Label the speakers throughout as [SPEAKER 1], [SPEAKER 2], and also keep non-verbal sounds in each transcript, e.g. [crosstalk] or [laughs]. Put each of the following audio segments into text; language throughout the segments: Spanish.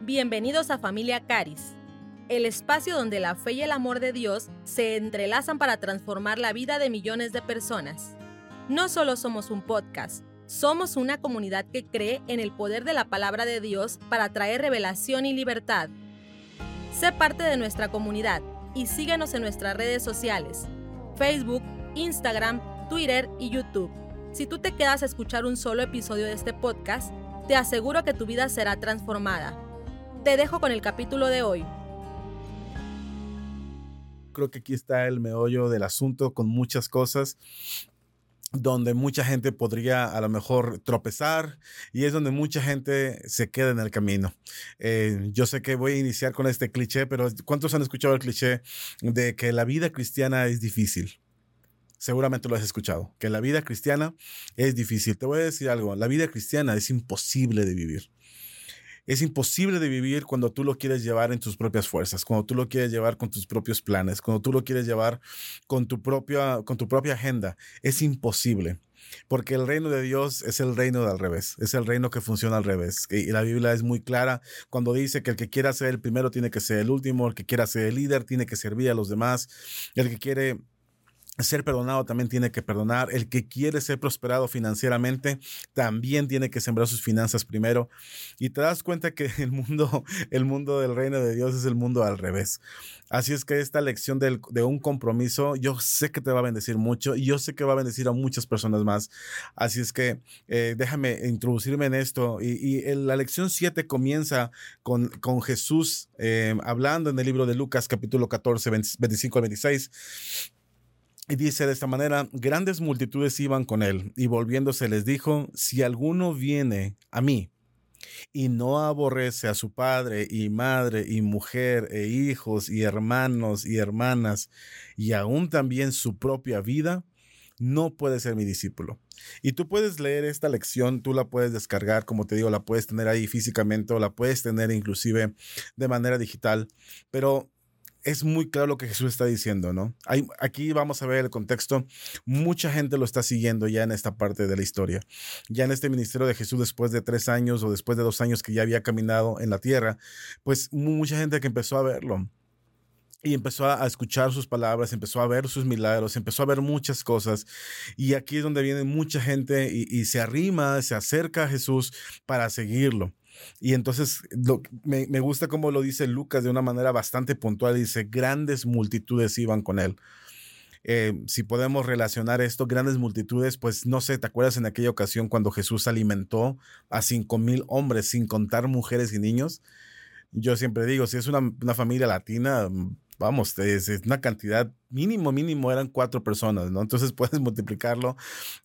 [SPEAKER 1] Bienvenidos a Familia Caris, el espacio donde la fe y el amor de Dios se entrelazan para transformar la vida de millones de personas. No solo somos un podcast, somos una comunidad que cree en el poder de la palabra de Dios para traer revelación y libertad. Sé parte de nuestra comunidad y síguenos en nuestras redes sociales, Facebook, Instagram, Twitter y YouTube. Si tú te quedas a escuchar un solo episodio de este podcast, te aseguro que tu vida será transformada. Te dejo con el capítulo de hoy.
[SPEAKER 2] Creo que aquí está el meollo del asunto con muchas cosas donde mucha gente podría a lo mejor tropezar y es donde mucha gente se queda en el camino. Eh, yo sé que voy a iniciar con este cliché, pero ¿cuántos han escuchado el cliché de que la vida cristiana es difícil? Seguramente lo has escuchado, que la vida cristiana es difícil. Te voy a decir algo, la vida cristiana es imposible de vivir. Es imposible de vivir cuando tú lo quieres llevar en tus propias fuerzas, cuando tú lo quieres llevar con tus propios planes, cuando tú lo quieres llevar con tu propia, con tu propia agenda. Es imposible. Porque el reino de Dios es el reino del revés, es el reino que funciona al revés. Y la Biblia es muy clara cuando dice que el que quiera ser el primero tiene que ser el último, el que quiera ser el líder tiene que servir a los demás, el que quiere ser perdonado también tiene que perdonar. El que quiere ser prosperado financieramente también tiene que sembrar sus finanzas primero. Y te das cuenta que [laughs] el mundo, el mundo del reino de Dios es el mundo al revés. Así es que esta lección de un compromiso, yo sé que te va a bendecir mucho y yo sé que va a bendecir a muchas personas más. Así es que eh, déjame introducirme en esto. Y, la lección 7 comienza con, con Jesús eh, hablando en el libro de Lucas capítulo 14, 25 al 26 y dice de esta manera, grandes multitudes iban con él, y volviéndose les dijo, si alguno viene a mí y no aborrece a su padre y madre y mujer e hijos y hermanos y hermanas y aún también su propia vida, no puede ser mi discípulo. Y tú puedes leer esta lección, tú la puedes descargar, como te digo, la puedes tener ahí físicamente o la puedes tener inclusive de manera digital, pero es muy claro lo que Jesús está diciendo, ¿no? Aquí vamos a ver el contexto. Mucha gente lo está siguiendo ya en esta parte de la historia. Ya en este ministerio de Jesús, después de tres años o después de dos años que ya había caminado en la tierra, pues mucha gente que empezó a verlo. Y empezó a escuchar sus palabras, empezó a ver sus milagros, empezó a ver muchas cosas. Y aquí es donde viene mucha gente y, y se arrima, se acerca a Jesús para seguirlo. Y entonces me, me, gusta cómo lo dice Lucas de una manera bastante puntual. Dice, grandes multitudes iban con él. Eh, si podemos relacionar esto, grandes multitudes, pues no sé, ¿te acuerdas en aquella ocasión cuando Jesús alimentó a cinco mil hombres sin contar mujeres y niños? Yo siempre digo, si es una, una familia latina, vamos, es, una cantidad mínimo, mínimo eran cuatro personas, ¿no? Entonces [laughs] puedes multiplicarlo,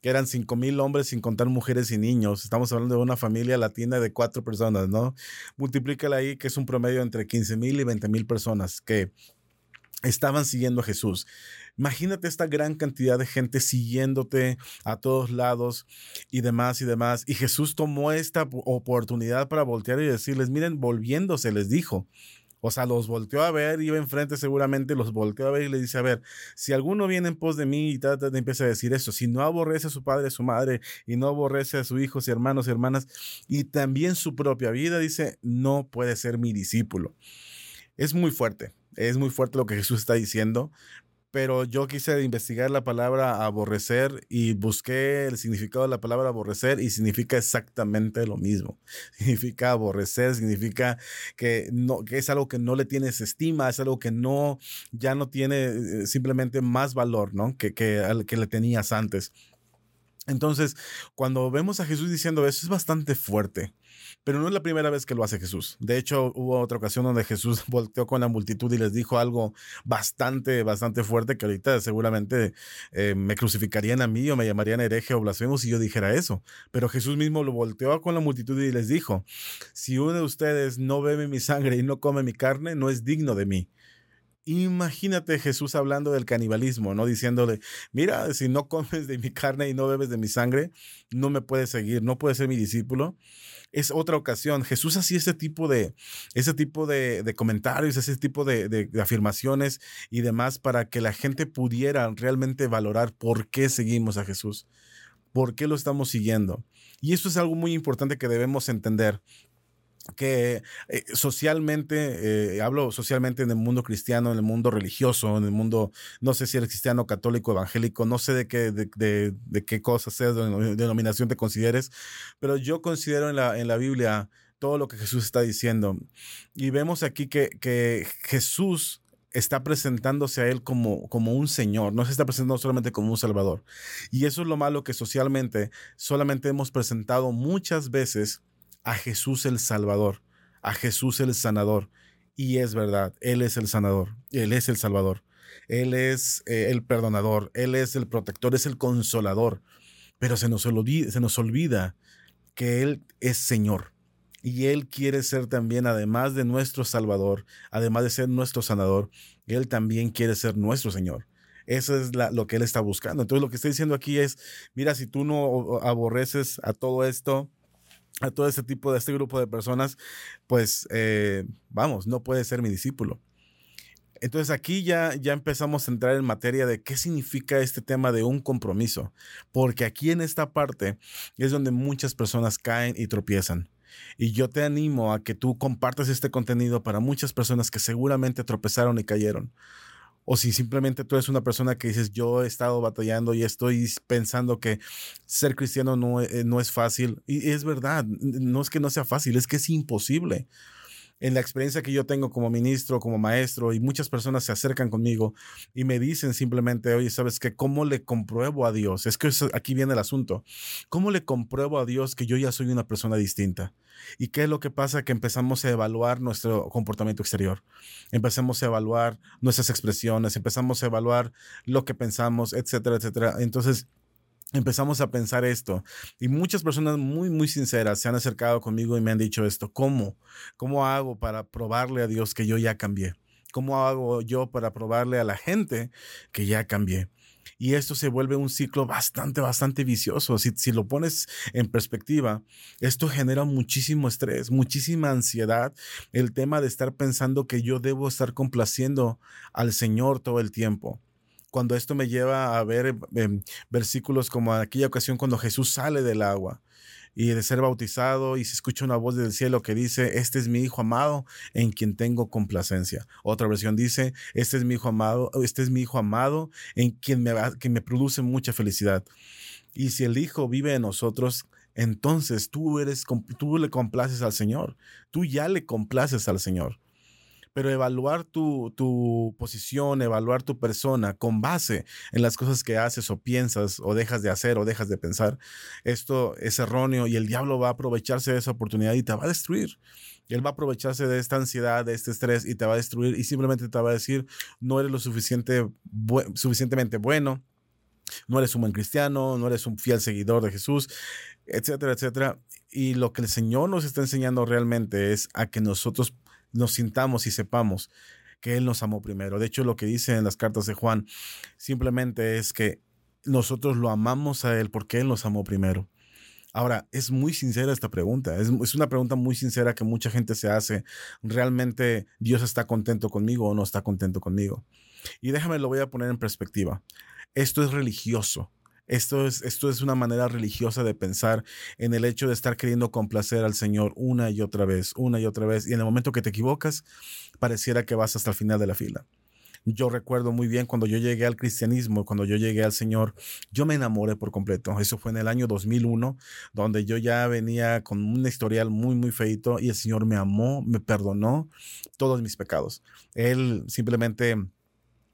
[SPEAKER 2] que eran cinco mil hombres sin contar mujeres y niños. Estamos hablando de una familia latina de cuatro personas, ¿no? Multiplícala ahí, que es un promedio entre 15 mil y 20 mil personas que estaban siguiendo a Jesús. Imagínate esta gran cantidad de gente siguiéndote a todos lados y demás y demás. Y Jesús tomó esta oportunidad para voltear y decirles, miren, volviéndose, les dijo, o sea, los volteó a ver, iba enfrente seguramente, los volteó a ver y le dice, a ver, si alguno viene en pos de mí y trata empieza a decir eso, si no aborrece a su padre, a su madre, y no aborrece a sus hijos y hermanos y hermanas, y también su propia vida, dice, no puede ser mi discípulo. Es muy fuerte, es muy fuerte lo que Jesús está diciendo, pero yo quise investigar la palabra aborrecer y busqué el significado de la palabra aborrecer y significa exactamente lo mismo. [laughs] Significa aborrecer, significa que, no, que es algo que no le tienes estima, es algo que no, ya no tiene eh, simplemente más valor, ¿no? Que, que, que le tenías antes. Entonces, cuando vemos a Jesús diciendo eso, es bastante fuerte. Pero no es la primera vez que lo hace Jesús. De hecho, hubo otra ocasión donde Jesús [laughs] volteó con la multitud y les dijo algo bastante, bastante fuerte que ahorita seguramente eh, me crucificarían a mí o me llamarían hereje o blasfemo si yo dijera eso. Pero Jesús mismo lo volteó con la multitud y les dijo, si uno de ustedes no bebe mi sangre y no come mi carne, no es digno de mí. Imagínate Jesús hablando del canibalismo, ¿no? Diciéndole, mira, si no comes de mi carne y no bebes de mi sangre, no me puedes seguir, no puedes ser mi discípulo. Es otra ocasión. Jesús hacía ese tipo de, ese tipo de, comentarios, ese tipo de, de, afirmaciones y demás para que la gente pudiera realmente valorar por qué seguimos a Jesús, por qué lo estamos siguiendo. Y eso es algo muy importante que debemos entender que eh, socialmente, eh, hablo socialmente en el mundo cristiano, en el mundo religioso, en el mundo, no sé si eres cristiano, católico, evangélico, no sé de qué, de, de, qué cosa sea, de denominación te consideres, pero yo considero en la, en la Biblia todo lo que Jesús está diciendo. Y vemos aquí que, que Jesús está presentándose a él como, como un señor, no se está presentando solamente como un salvador. Y eso es lo malo que socialmente solamente hemos presentado muchas veces a Jesús el Salvador, a Jesús el sanador. Y es verdad, Él es el sanador, Él es el salvador, Él es eh, el perdonador, Él es el protector, es el consolador. Pero se nos, olvida, se nos olvida que Él es Señor. Y Él quiere ser también, además de nuestro Salvador, además de ser nuestro sanador, Él también quiere ser nuestro Señor. Eso es lo que Él está buscando. Entonces lo que está diciendo aquí es, mira, si tú no aborreces a todo esto, a todo este tipo de este grupo de personas, pues eh, vamos, no puede ser mi discípulo. Entonces aquí ya, ya empezamos a entrar en materia de qué significa este tema de un compromiso, porque aquí en esta parte es donde muchas personas caen y tropiezan. Y yo te animo a que tú compartas este contenido para muchas personas que seguramente tropezaron y cayeron. O si simplemente tú eres una persona que dices, yo he estado batallando y estoy pensando que ser cristiano no, eh, no es fácil. Y es verdad, no es que no sea fácil, es que es imposible en la experiencia que yo tengo como ministro, como maestro, y muchas personas se acercan conmigo y me dicen simplemente, oye, ¿sabes qué? ¿Cómo le compruebo a Dios? Es que aquí viene el asunto. ¿Cómo le compruebo a Dios que yo ya soy una persona distinta? ¿Y qué es lo que pasa? Que empezamos a evaluar nuestro comportamiento exterior. Empezamos a evaluar nuestras expresiones, empezamos a evaluar lo que pensamos, etcétera, etcétera. Entonces, empezamos a pensar esto y muchas personas muy, muy sinceras se han acercado conmigo y me han dicho esto, ¿cómo? ¿Cómo hago para probarle a Dios que yo ya cambié? ¿Cómo hago yo para probarle a la gente que ya cambié? Y esto se vuelve un ciclo bastante, bastante vicioso. Si, si, lo pones en perspectiva, esto genera muchísimo estrés, muchísima ansiedad. El tema de estar pensando que yo debo estar complaciendo al Señor todo el tiempo cuando esto me lleva a ver em, versículos como aquella ocasión cuando Jesús sale del agua y de ser bautizado y se escucha una voz del cielo que dice, este es mi hijo amado en quien tengo complacencia. Otra versión dice, este es mi hijo amado, este es mi hijo amado en quien me, que me produce mucha felicidad. Y si el hijo vive en nosotros, entonces tú eres, tú le complaces al Señor, tú ya le complaces al Señor pero evaluar tu, tu, posición, evaluar tu persona con base en las cosas que haces o piensas o dejas de hacer o dejas de pensar, esto es erróneo y el diablo va a aprovecharse de esa oportunidad y te va a destruir. Él va a aprovecharse de esta ansiedad, de este estrés y te va a destruir y simplemente te va a decir, no eres lo suficiente, suficientemente bueno, no eres un buen cristiano, no eres un fiel seguidor de Jesús, etcétera, etcétera. Y lo que el Señor nos está enseñando realmente es a que nosotros nos sintamos y sepamos que Él nos amó primero. De hecho, lo que dice en las cartas de Juan simplemente es que nosotros lo amamos a Él porque Él nos amó primero. Ahora, es muy sincera esta pregunta, es, es, una pregunta muy sincera que mucha gente se hace. ¿Realmente Dios está contento conmigo o no está contento conmigo? Y déjame, lo voy a poner en perspectiva. Esto es religioso, esto es, esto es una manera religiosa de pensar en el hecho de estar queriendo complacer al Señor una y otra vez, una y otra vez. Y en el momento que te equivocas, pareciera que vas hasta el final de la fila. Yo recuerdo muy bien cuando yo llegué al cristianismo, cuando yo llegué al Señor, yo me enamoré por completo. Eso fue en el año 2001, donde yo ya venía con un historial muy, muy feito y el Señor me amó, me perdonó todos mis pecados. Él simplemente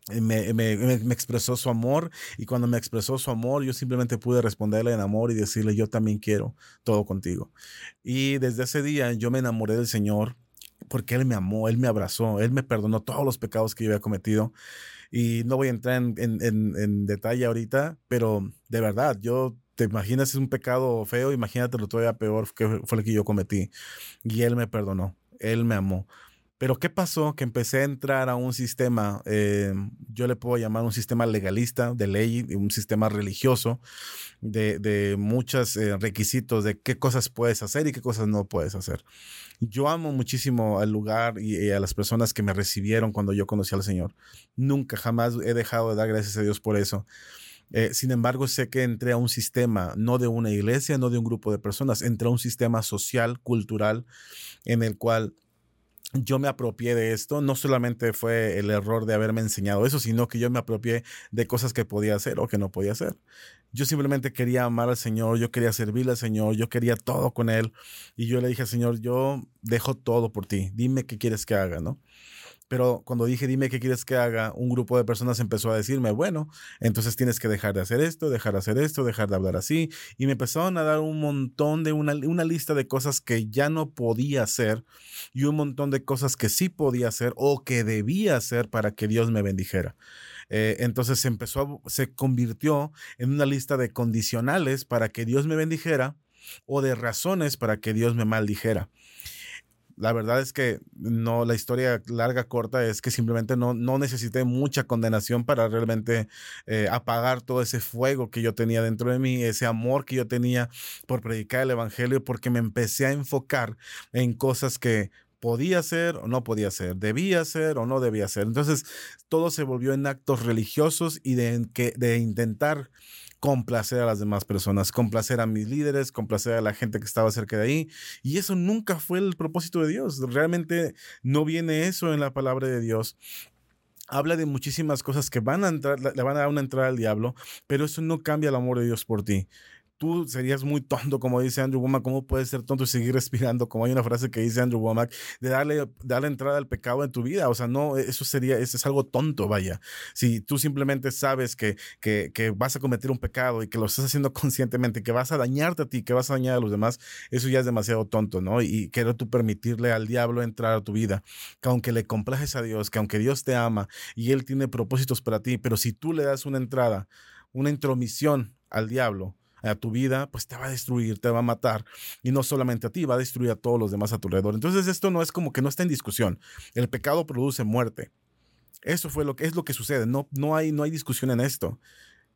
[SPEAKER 2] me, me, me, expresó su amor y cuando me expresó su amor yo simplemente pude responderle en amor y decirle yo también quiero todo contigo. Y desde ese día yo me enamoré del Señor porque Él me amó, Él me abrazó, Él me perdonó todos los pecados que yo había cometido. Y no voy a entrar en, en, en, detalle ahorita, pero de verdad, yo te imaginas es un pecado feo, imagínate lo todavía peor que fue lo que yo cometí. Y Él me perdonó, Él me amó. Pero ¿qué pasó? Que empecé a entrar a un sistema, eh, yo le puedo llamar un sistema legalista de ley, un sistema religioso, de, muchos eh, requisitos de qué cosas puedes hacer y qué cosas no puedes hacer. Yo amo muchísimo al lugar y, a las personas que me recibieron cuando yo conocí al Señor. Nunca, jamás he dejado de dar gracias a Dios por eso. Eh, sin embargo, sé que entré a un sistema, no de una iglesia, no de un grupo de personas, entré a un sistema social, cultural, en el cual yo me apropié de esto, no solamente fue el error de haberme enseñado eso, sino que yo me apropié de cosas que podía hacer o que no podía hacer. Yo simplemente quería amar al Señor, yo quería servirle al Señor, yo quería todo con Él. Y yo le dije, Señor, yo dejo todo por ti, dime qué quieres que haga, ¿no? Pero cuando dije, dime qué quieres que haga, un grupo de personas empezó a decirme, bueno, entonces tienes que dejar de hacer esto, dejar de hacer esto, dejar de hablar así. Y me empezaron a dar un montón de una, lista de cosas que ya no podía hacer y un montón de cosas que sí podía hacer o que debía hacer para que Dios me bendijera. Eh, entonces se empezó, se convirtió en una lista de condicionales para que Dios me bendijera o de razones para que Dios me maldijera la verdad es que no, la historia larga, corta, es que simplemente no, no necesité mucha condenación para realmente eh, apagar todo ese fuego que yo tenía dentro de mí, ese amor que yo tenía por predicar el Evangelio, porque me empecé a enfocar en cosas que podía hacer o no podía hacer, debía hacer o no debía hacer. Entonces, todo se volvió en actos religiosos y de, de intentar complacer a las demás personas, complacer a mis líderes, complacer a la gente que estaba cerca de ahí. Y eso nunca fue el propósito de Dios. Realmente no viene eso en la palabra de Dios habla de muchísimas cosas que van a entrar, le van a dar una entrada al diablo, pero eso no cambia el amor de Dios por ti tú serías muy tonto, como dice Andrew Womack. ¿Cómo puedes ser tonto y seguir respirando? Como hay una frase que dice Andrew Womack, de darle, darle entrada al pecado en tu vida. O sea, no, eso sería, eso es algo tonto, vaya. Si tú simplemente sabes que, que, que vas a cometer un pecado y que lo estás haciendo [laughs] conscientemente, que vas a dañarte a ti, que vas a dañar a los demás, eso ya es demasiado tonto, ¿no? Y quiero tú permitirle al diablo entrar a tu vida, que aunque le complajes a Dios, que aunque Dios te ama y Él tiene propósitos para ti, pero si tú le das una entrada, una intromisión al diablo, a tu vida, pues te va a destruir, te va a matar. Y no solamente a ti, va a destruir a todos los demás a tu alrededor. Entonces esto no es como que no está en discusión. El pecado produce muerte. Eso fue lo que es lo que sucede. No, no, hay, no hay discusión en esto.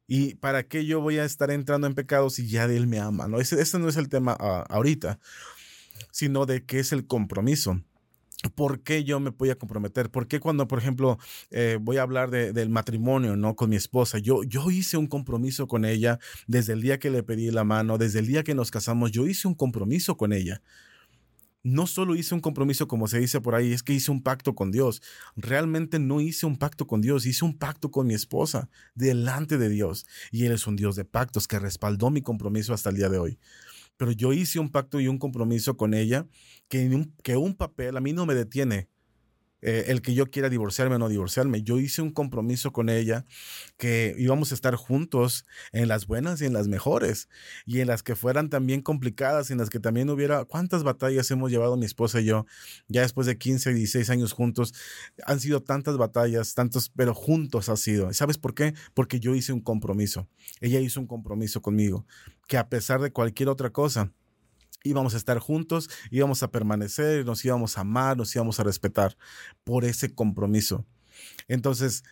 [SPEAKER 2] ¿Y para qué yo voy a estar entrando en pecado si ya de Él me ama? ¿no? Ese, ese no es el tema ah, ahorita, sino de qué es el compromiso. ¿Por qué yo me voy a comprometer? ¿Por qué cuando, por ejemplo, eh, voy a hablar del matrimonio, ¿no? Con mi esposa, yo, yo hice un compromiso con ella desde el día que le pedí la mano, desde el día que nos casamos, yo hice un compromiso con ella. No solo hice un compromiso, como se dice por ahí, es que hice un pacto con Dios. Realmente no hice un pacto con Dios, hice un pacto con mi esposa delante de Dios. Y Él es un Dios de pactos que respaldó mi compromiso hasta el día de hoy pero yo hice un pacto y un compromiso con ella que un, que un papel a mí no me detiene. Eh, el que yo quiera divorciarme o no divorciarme. Yo hice un compromiso con ella que íbamos a estar juntos en las buenas y en las mejores y en las que fueran también complicadas, en las que también hubiera, ¿cuántas batallas hemos llevado mi esposa y yo ya después de 15, 16 años juntos? Han sido tantas batallas, tantos, pero juntos ha sido. ¿Sabes por qué? Porque yo hice un compromiso. Ella hizo un compromiso conmigo que a pesar de cualquier otra cosa, íbamos a estar juntos, íbamos a permanecer, nos íbamos a amar, nos íbamos a respetar por ese compromiso. Entonces,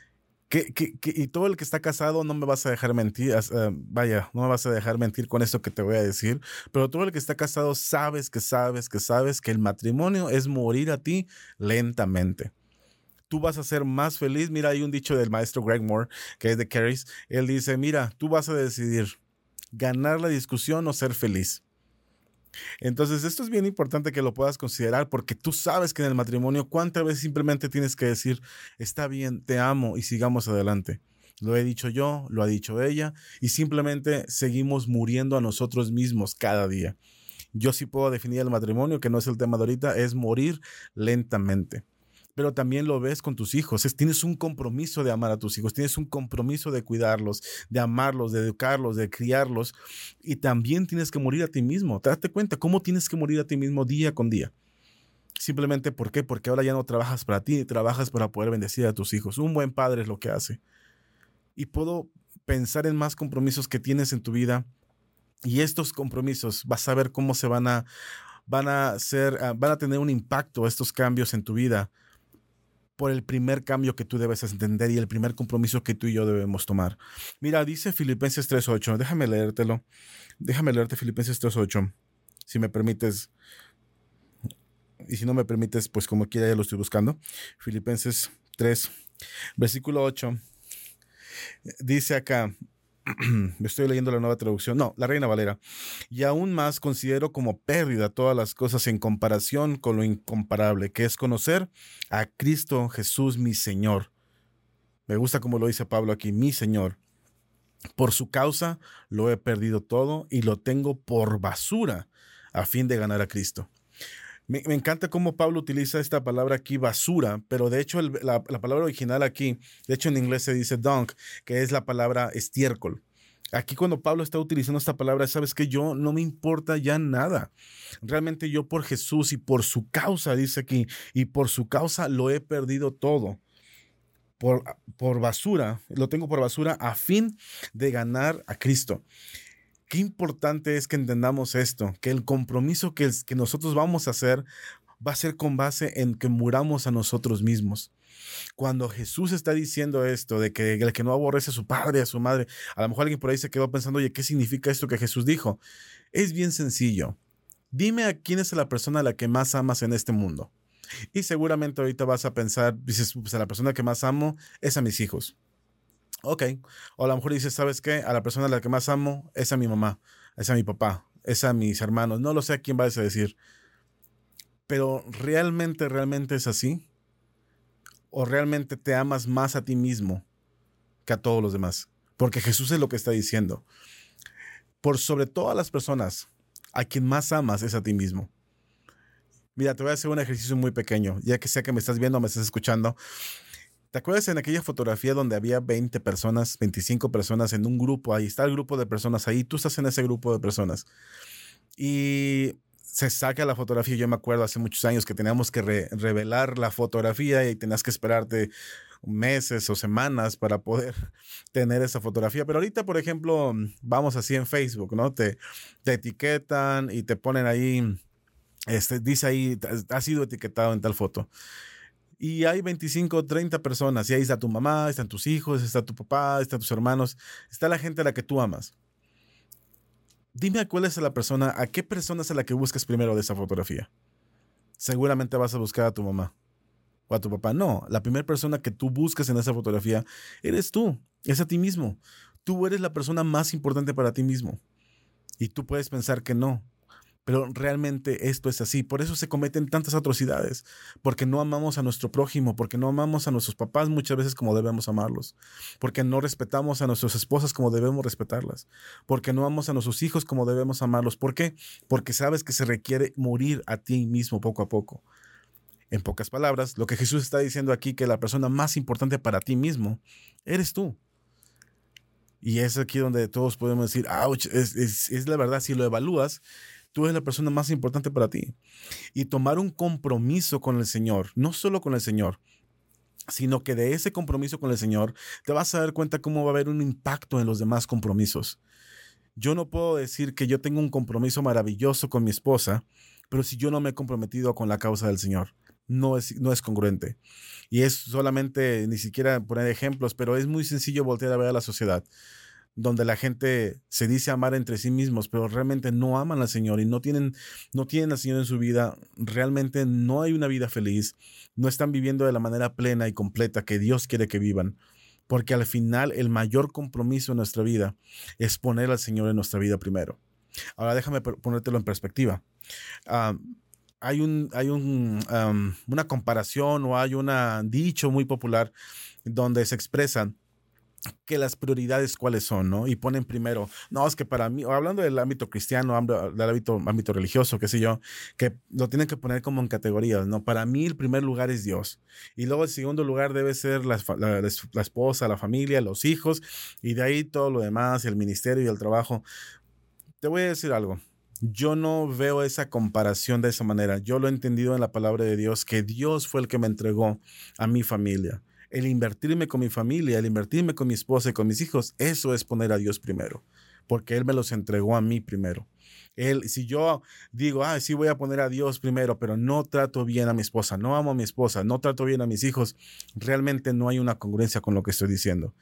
[SPEAKER 2] que, y todo el que está casado no me vas a dejar mentir, eh, vaya, no me vas a dejar mentir con esto que te voy a decir, pero todo el que está casado sabes que sabes que sabes que el matrimonio es morir a ti lentamente tú vas a ser más feliz. Mira, hay un dicho del maestro Greg Moore, que es de Carries. Él dice, mira, tú vas a decidir ganar la discusión o ser feliz. Entonces, esto es bien importante que lo puedas considerar porque tú sabes que en el matrimonio cuántas veces simplemente tienes que decir, está bien, te amo y sigamos adelante. Lo he dicho yo, lo ha dicho ella y simplemente seguimos muriendo a nosotros mismos cada día. Yo sí puedo definir el matrimonio, que no es el tema de ahorita, es morir lentamente pero también lo ves con tus hijos. Es, tienes un compromiso de amar a tus hijos, tienes un compromiso de cuidarlos, de amarlos, de educarlos, de criarlos. Y también tienes que morir a ti mismo. Date cuenta cómo tienes que morir a ti mismo día con día. Simplemente ¿por qué? Porque ahora ya no trabajas para ti, trabajas para poder bendecir a tus hijos. Un buen padre es lo que hace. Y puedo pensar en más compromisos que tienes en tu vida. Y estos compromisos vas a ver cómo se van a, van a ser, ah, van a tener un impacto estos cambios en tu vida por el primer cambio que tú debes entender y el primer compromiso que tú y yo debemos tomar. Mira, dice Filipenses 3.8, déjame leértelo. Déjame leerte Filipenses 3.8, si me permites. Y si no me permites, pues como quiera ya lo estoy buscando. Filipenses 3, versículo 8. Dice acá, [clears throat] estoy leyendo la nueva traducción, no, la Reina Valera, y aún más considero como pérdida todas las cosas en comparación con lo incomparable, que es conocer a Cristo Jesús mi Señor. Me gusta como lo dice Pablo aquí, mi Señor. Por su causa lo he perdido todo y lo tengo por basura a fin de ganar a Cristo. Me, encanta cómo Pablo utiliza esta palabra aquí, basura, pero de hecho la, palabra original aquí, de hecho en inglés se dice dunk, que es la palabra estiércol. Aquí cuando Pablo está utilizando esta palabra, sabes que yo no me importa ya nada. Realmente yo por Jesús y por su causa, dice aquí, y por su causa lo he perdido todo. Por, por basura, lo tengo por basura a fin de ganar a Cristo. Qué importante es que entendamos esto, que el compromiso que, nosotros vamos a hacer va a ser con base en que muramos a nosotros mismos. Cuando Jesús está diciendo esto de que el que no aborrece a su padre, a su madre, a lo mejor alguien por ahí se quedó pensando, oye, ¿qué significa esto que Jesús dijo? Es bien sencillo. Dime a quién es la persona a la que más amas en este mundo. Y seguramente ahorita vas a pensar, dices, pues a la persona que más amo es a mis hijos. Ok. O a lo mejor dices, ¿sabes qué? A la persona a la que más amo es a mi mamá, es a mi papá, es a mis hermanos. No lo sé a quién vas a decir. Pero realmente, realmente es así. O realmente te amas más a ti mismo que a todos los demás. Porque Jesús es lo que está diciendo. Por sobre todas las personas, a quien más amas es a ti mismo. Mira, te voy a hacer un ejercicio muy pequeño, ya que sea que me estás viendo me estás escuchando. ¿Te acuerdas en aquella fotografía donde había 20 personas, 25 personas en un grupo? Ahí está el grupo de personas ahí, tú estás en ese grupo de personas. Y se saca la fotografía. Yo me acuerdo hace muchos años que teníamos que revelar la fotografía y tenías que esperarte meses o semanas para poder [laughs] tener esa fotografía. Pero ahorita, por ejemplo, vamos así en Facebook, ¿no? Te, te etiquetan y te ponen ahí, este, dice ahí, ha sido etiquetado en tal foto y hay 25 o 30 personas, y ahí está tu mamá, están tus hijos, está tu papá, están tus hermanos, está la gente a la que tú amas. Dime a cuál es la persona, a qué persona es a la que buscas primero de esa fotografía. Seguramente vas a buscar a tu mamá o a tu papá. No, la primera persona que tú buscas en esa fotografía eres tú, es a ti mismo. Tú eres la persona más importante para ti mismo. Y tú puedes pensar que no, pero realmente esto es así. Por eso se cometen tantas atrocidades. Porque no amamos a nuestro prójimo, porque no amamos a nuestros papás muchas veces como debemos amarlos. Porque no respetamos a nuestras esposas como debemos respetarlas. Porque no amamos a nuestros hijos como debemos amarlos. ¿Por qué? Porque sabes que se requiere morir a ti mismo poco a poco. En pocas palabras, lo que Jesús está diciendo aquí, que la persona más importante para ti mismo, eres tú. Y es aquí donde todos podemos decir, ouch, es, es la verdad, si lo evalúas, tú eres la persona más importante para ti. Y tomar un compromiso con el Señor, no solo con el Señor, sino que de ese compromiso con el Señor te vas a dar cuenta cómo va a haber un impacto en los demás compromisos. Yo no puedo decir que yo tengo un compromiso maravilloso con mi esposa, pero si yo no me he comprometido con la causa del Señor, no es, no es congruente. Y es solamente, ni siquiera poner ejemplos, pero es muy sencillo voltear a ver a la sociedad donde la gente se dice amar entre sí mismos, pero realmente no aman al Señor y no tienen, no tienen al Señor en su vida, realmente no hay una vida feliz, no están viviendo de la manera plena y completa que Dios quiere que vivan, porque al final el mayor compromiso en nuestra vida es poner al Señor en nuestra vida primero. Ahora déjame ponértelo en perspectiva. Ah, hay un, hay un, una comparación o hay un dicho muy popular donde se expresan que las prioridades cuáles son, ¿no? Y ponen primero, no, es que para mí, hablando del ámbito cristiano, del ámbito, ámbito religioso, qué sé yo, que lo tienen que poner como en categorías, ¿no? Para mí el primer lugar es Dios. Y luego el segundo lugar debe ser la, la esposa, la familia, los hijos, y de ahí todo lo demás, el ministerio y el trabajo. Te voy a decir algo. Yo no veo esa comparación de esa manera. Yo lo he entendido en la palabra de Dios, que Dios fue el que me entregó a mi familia el invertirme con mi familia, el invertirme con mi esposa y con mis hijos, eso es poner a Dios primero, porque Él me los entregó a mí primero. Él, si yo digo, ah, sí voy a poner a Dios primero, pero no trato bien a mi esposa, no amo a mi esposa, no trato bien a mis hijos, realmente no hay una congruencia con lo que estoy diciendo.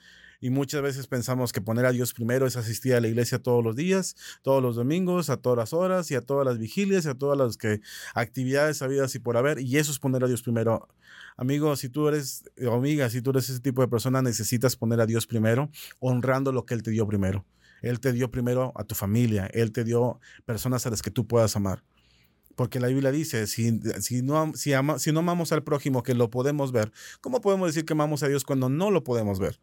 [SPEAKER 2] Y muchas veces pensamos que poner a Dios primero es asistir a la iglesia todos los días, todos los domingos, a todas las horas y a todas las vigilias, y a todas las que, actividades habidas y por haber. Y eso es poner a Dios primero. Amigo, si tú eres, o amiga, si tú eres ese tipo de persona, necesitas poner a Dios primero, honrando lo que Él te dio primero. Él te dio primero a tu familia, Él te dio personas a las que tú puedas amar. Porque la Biblia dice, si, si, no, si, si no amamos al prójimo, que lo podemos ver, ¿cómo podemos decir que amamos a Dios cuando no lo podemos ver?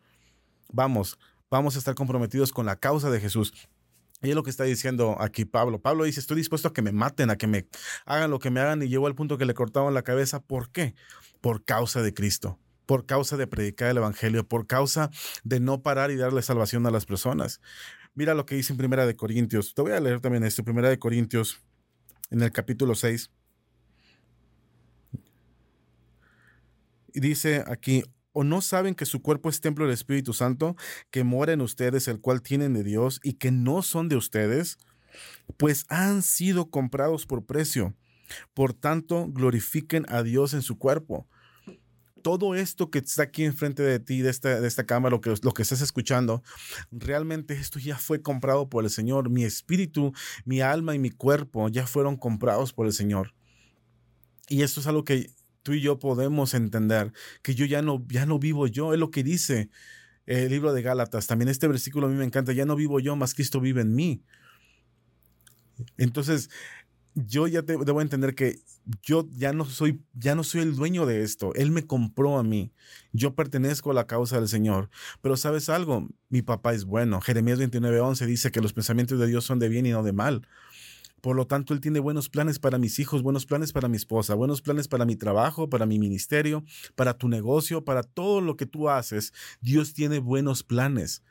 [SPEAKER 2] Vamos, vamos a estar comprometidos con la causa de Jesús. Y es lo que está diciendo aquí Pablo. Pablo dice, estoy dispuesto a que me maten, a que me hagan lo que me hagan y llegó al punto que le cortaban la cabeza. ¿Por qué? Por causa de Cristo, por causa de predicar el Evangelio, por causa de no parar y darle salvación a las personas. Mira lo que dice en Primera de Corintios. Te voy a leer también esto, Primera de Corintios, en el capítulo 6. Y dice aquí, ¿O no saben que su cuerpo es templo del Espíritu Santo, que mora en ustedes, el cual tienen de Dios, y que no son de ustedes? Pues han sido comprados por precio. Por tanto, glorifiquen a Dios en su cuerpo todo esto que está aquí enfrente de ti, de esta, cámara, lo que, lo que estás escuchando, realmente esto ya fue comprado por el Señor. Mi espíritu, mi alma y mi cuerpo ya fueron comprados por el Señor. Y esto es algo que tú y yo podemos entender, que yo ya no, ya no vivo yo, es lo que dice el libro de Gálatas. También este versículo a mí me encanta, ya no vivo yo, más Cristo vive en mí. Entonces, yo ya debo entender que yo ya no soy ya no soy el dueño de esto. Él me compró a mí. Yo pertenezco a la causa del Señor. Pero sabes algo, mi papá es bueno. Jeremías 29:11 dice que los pensamientos de Dios son de bien y no de mal. Por lo tanto, Él tiene buenos planes para mis hijos, buenos planes para mi esposa, buenos planes para mi trabajo, para mi ministerio, para tu negocio, para todo lo que tú haces. Dios tiene buenos planes.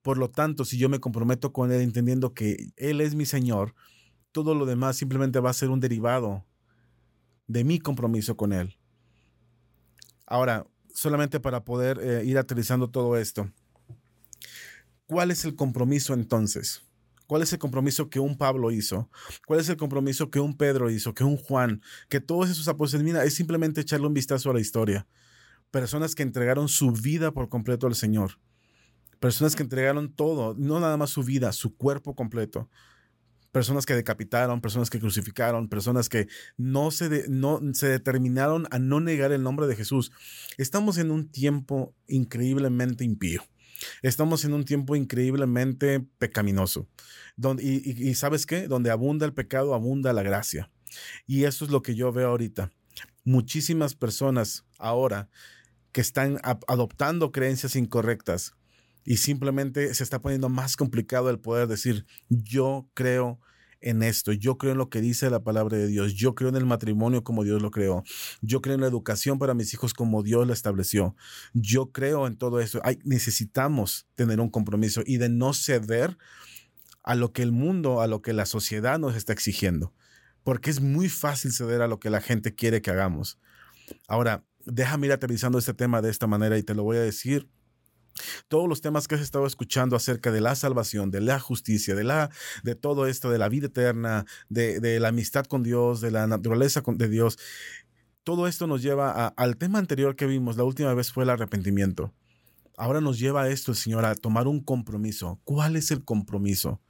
[SPEAKER 2] Por lo tanto, si yo me comprometo con Él entendiendo que Él es mi Señor, todo lo demás simplemente va a ser un derivado de mi compromiso con Él. Ahora, solamente para poder eh, ir aterrizando todo esto, ¿cuál es el compromiso entonces? ¿Cuál es el compromiso que un Pablo hizo? ¿Cuál es el compromiso que un Pedro hizo, que un Juan, que todos esos apóstoles? Mira, es simplemente echarle un vistazo a la historia. Personas que entregaron su vida por completo al Señor. Personas que entregaron todo, no nada más su vida, su cuerpo completo personas que decapitaron, personas que crucificaron, personas que no se, no, se determinaron a no negar el nombre de Jesús. Estamos en un tiempo increíblemente impío. Estamos en un tiempo increíblemente pecaminoso. Donde, y, sabes qué? Donde abunda el pecado, abunda la gracia. Y eso es lo que yo veo ahorita. Muchísimas personas ahora que están adoptando creencias incorrectas, y simplemente se está poniendo más complicado el poder decir, yo creo esto, yo creo en lo que dice la palabra de Dios, yo creo en el matrimonio como Dios lo creó, yo creo en la educación para mis hijos como Dios la estableció, yo creo en todo eso. necesitamos tener un compromiso y de no ceder a lo que el mundo, a lo que la sociedad nos está exigiendo, porque es muy fácil ceder a lo que la gente quiere que hagamos. Ahora, déjame ir aterrizando este tema de esta manera y te lo voy a decir todos los temas que has estado escuchando acerca de la salvación, de la justicia, de, la, de todo esto, de la vida eterna, de, la amistad con Dios, de la naturaleza de Dios, todo esto nos lleva al tema anterior que vimos, la última vez fue el arrepentimiento. Ahora nos lleva a esto, Señor, a tomar un compromiso. ¿Cuál es el compromiso?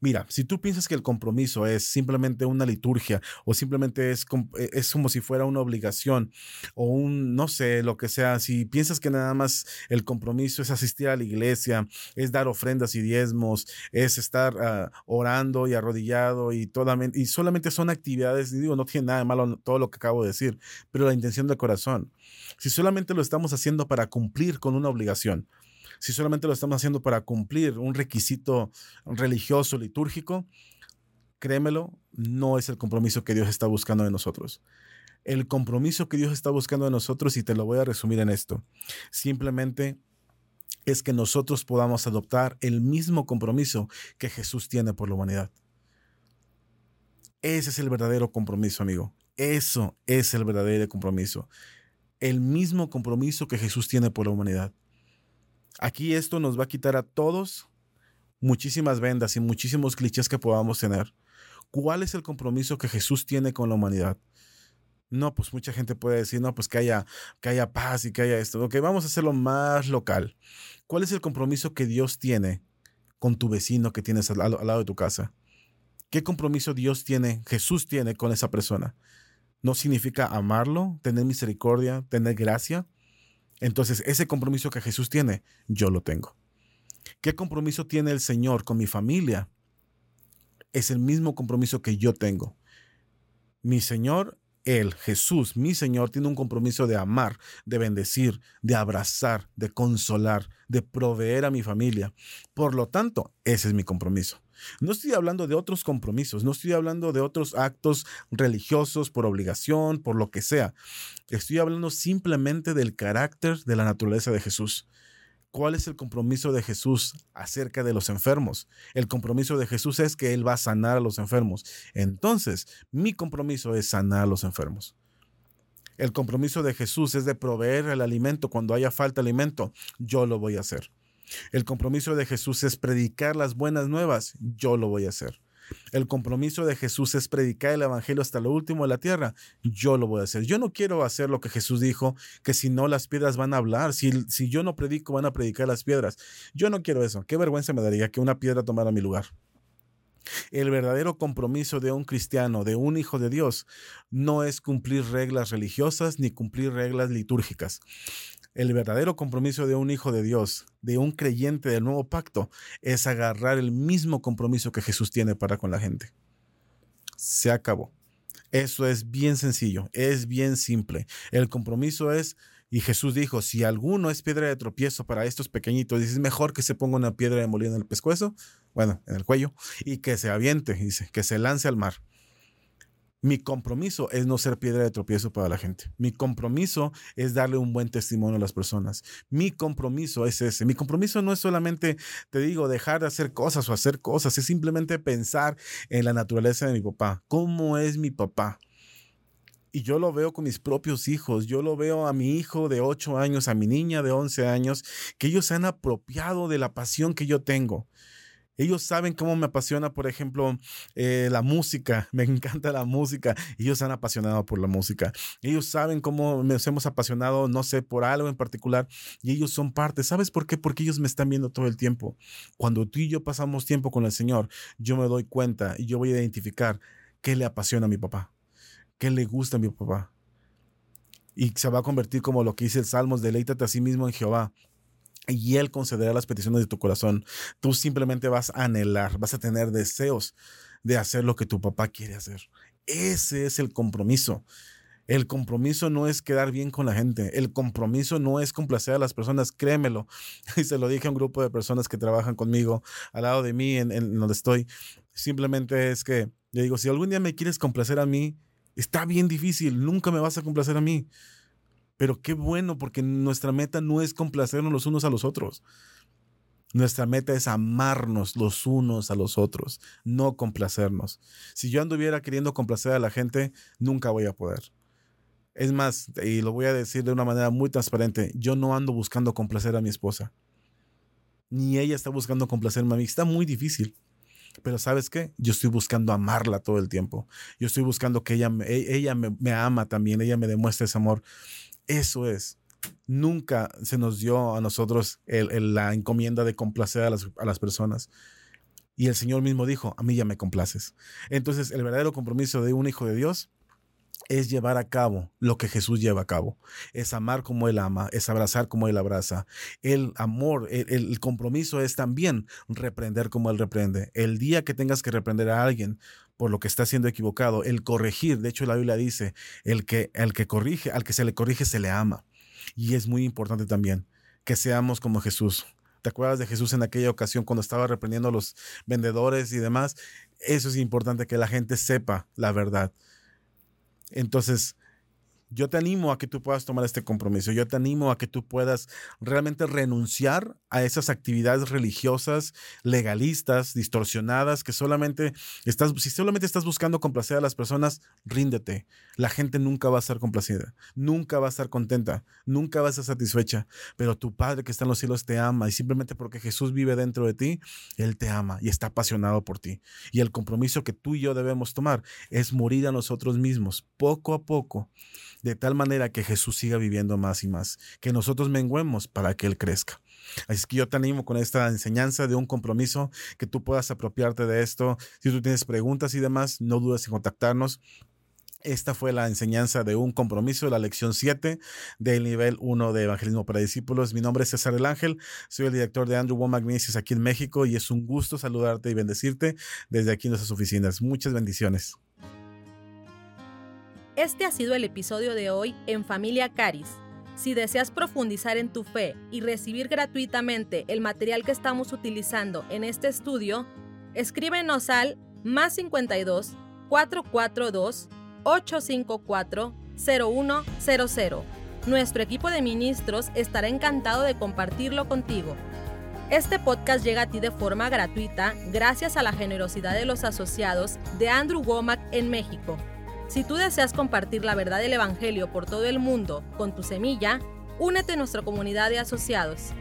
[SPEAKER 2] Mira, si tú piensas que el compromiso es simplemente una liturgia o simplemente es, eh, es como si fuera una obligación o un, no sé, lo que sea, si piensas que nada más el compromiso es asistir a la iglesia, es dar ofrendas y diezmos, es estar ah, orando y arrodillado y, solamente son actividades, y digo, no tiene nada de malo todo lo que acabo de decir, pero la intención del corazón. Si solamente lo estamos haciendo para cumplir con una obligación, si solamente lo estamos haciendo para cumplir un requisito religioso, litúrgico, créemelo, no es el compromiso que Dios está buscando de nosotros. El compromiso que Dios está buscando de nosotros, y te lo voy a resumir en esto, simplemente es que nosotros podamos adoptar el mismo compromiso que Jesús tiene por la humanidad. Ese es el verdadero compromiso, amigo. Eso es el verdadero compromiso. El mismo compromiso que Jesús tiene por la humanidad. Aquí esto nos va a quitar a todos muchísimas vendas y muchísimos clichés que podamos tener. ¿Cuál es el compromiso que Jesús tiene con la humanidad? No, pues mucha gente puede decir, no, pues que haya, que haya paz y que haya esto. Ok, vamos a hacerlo más local. ¿Cuál es el compromiso que Dios tiene con tu vecino que tienes al, al lado de tu casa? ¿Qué compromiso Dios tiene, Jesús tiene con esa persona? ¿No significa amarlo, tener misericordia, tener gracia? Entonces, ese compromiso que Jesús tiene, yo lo tengo. ¿Qué compromiso tiene el Señor con mi familia? Es el mismo compromiso que yo tengo. Mi Señor, Él, Jesús, mi Señor, tiene un compromiso de amar, de bendecir, de abrazar, de consolar, de proveer a mi familia. Por lo tanto, ese es mi compromiso. No estoy hablando de otros compromisos, no estoy hablando de otros actos religiosos por obligación, por lo que sea. Estoy hablando simplemente del carácter de la naturaleza de Jesús. ¿Cuál es el compromiso de Jesús acerca de los enfermos? El compromiso de Jesús es que Él va a sanar a los enfermos. Entonces, mi compromiso es sanar a los enfermos. El compromiso de Jesús es de proveer el alimento cuando haya falta de alimento. Yo lo voy a hacer. El compromiso de Jesús es predicar las buenas nuevas. Yo lo voy a hacer. El compromiso de Jesús es predicar el Evangelio hasta lo último de la tierra. Yo lo voy a hacer. Yo no quiero hacer lo que Jesús dijo, que si no las piedras van a hablar, si, si yo no predico van a predicar las piedras. Yo no quiero eso. Qué vergüenza me daría que una piedra tomara mi lugar. El verdadero compromiso de un cristiano, de un hijo de Dios, no es cumplir reglas religiosas ni cumplir reglas litúrgicas. El verdadero compromiso de un hijo de Dios, de un creyente del nuevo pacto, es agarrar el mismo compromiso que Jesús tiene para con la gente. Se acabó. Eso es bien sencillo, es bien simple. El compromiso es, y Jesús dijo, si alguno es piedra de tropiezo para estos pequeñitos, dice, es mejor que se ponga una piedra de molino en el pescuezo, bueno, en el cuello, y que se aviente, dice, que se lance al mar. Mi compromiso es no ser piedra de tropiezo para la gente. Mi compromiso es darle un buen testimonio a las personas. Mi compromiso es ese. Mi compromiso no es solamente, te digo, dejar de hacer cosas o hacer cosas, es simplemente pensar en la naturaleza de mi papá. ¿Cómo es mi papá? Y yo lo veo con mis propios hijos. Yo lo veo a mi hijo de 8 años, a mi niña de 11 años, que ellos se han apropiado de la pasión que yo tengo. Ellos saben cómo me apasiona, por ejemplo, eh, la música. Me [laughs] encanta la música. Ellos han apasionado por la música. Ellos saben cómo nos hemos apasionado, no sé, por algo en particular. Y ellos son parte. ¿Sabes por qué? Porque ellos me están viendo todo el tiempo. Cuando tú y yo pasamos tiempo con el Señor, yo me doy cuenta y yo voy a identificar qué le apasiona a mi papá, qué le gusta a mi papá. Y se va a convertir como lo que dice el Salmos, deleítate a sí mismo en Jehová y Él concederá las peticiones de tu corazón. Tú simplemente vas a anhelar, vas a tener deseos de hacer lo que tu papá quiere hacer. Ese es el compromiso. El compromiso no es quedar bien con la gente. El compromiso no es complacer a las personas, créemelo. [laughs] Y se lo dije a un grupo de personas que trabajan conmigo al lado de mí, en, en donde estoy. Simplemente es que yo digo, si algún día me quieres complacer a mí, está bien difícil, nunca me vas a complacer a mí. Pero qué bueno, porque nuestra meta no es complacernos los unos a los otros. Nuestra meta es amarnos los unos a los otros, no complacernos. Si yo anduviera queriendo complacer a la gente, nunca voy a poder. Es más, y lo voy a decir de una manera muy transparente, yo no ando buscando complacer a mi esposa. Ni ella está buscando complacerme a mí. Está muy difícil. Pero sabes qué? Yo estoy buscando amarla todo el tiempo. Yo estoy buscando que ella, e, ella me, me ama también, ella me demuestre ese amor. Eso es. Nunca se nos dio a nosotros la encomienda de complacer a las, a las personas. Y el Señor mismo dijo, a mí ya me complaces. Entonces, el verdadero compromiso de un hijo de Dios es llevar a cabo lo que Jesús lleva a cabo. Es amar como Él ama, es abrazar como Él abraza. El amor, el, el, compromiso es también reprender como Él reprende. El día que tengas que reprender a alguien por lo que está siendo equivocado, el corregir, de hecho la Biblia dice, el que, el que corrige, al que se le corrige se le ama. Y es muy importante también que seamos como Jesús. ¿Te acuerdas de Jesús en aquella ocasión cuando estaba reprendiendo a los vendedores y demás? Eso es importante que la gente sepa la verdad. Entonces, yo te animo a que tú puedas tomar este compromiso. Yo te animo a que tú puedas realmente renunciar a esas actividades religiosas, legalistas, distorsionadas, que solamente estás, si solamente estás buscando complacer a las personas, ríndete. La gente nunca va a estar complacida, nunca va a estar contenta, nunca va a estar satisfecha. Pero tu Padre que está en los cielos te ama y simplemente porque Jesús vive dentro de ti, Él te ama y está apasionado por ti. Y el compromiso que tú y yo debemos tomar es morir a nosotros mismos poco a poco de tal manera que Jesús siga viviendo más y más, que nosotros menguemos para que Él crezca. Así que yo te animo con esta enseñanza de un compromiso, que tú puedas apropiarte de esto. Si tú tienes preguntas y demás, no dudes en contactarnos. Esta fue la enseñanza de un compromiso, la lección 7 del nivel 1 de Evangelismo para Discípulos. Mi nombre es César el Ángel, soy el director de Andrew Womack Ministries aquí en México y es un gusto saludarte y bendecirte desde aquí en nuestras oficinas. Muchas bendiciones.
[SPEAKER 1] Este ha sido el episodio de hoy en Familia Caris. Si deseas profundizar en tu fe y recibir gratuitamente el material que estamos utilizando en este estudio, escríbenos al más 52 442 854 0100. Nuestro equipo de ministros estará encantado de compartirlo contigo. Este podcast llega a ti de forma gratuita gracias a la generosidad de los asociados de Andrew Womack en México. Si tú deseas compartir la verdad del Evangelio por todo el mundo con tu semilla, únete a nuestra comunidad de asociados.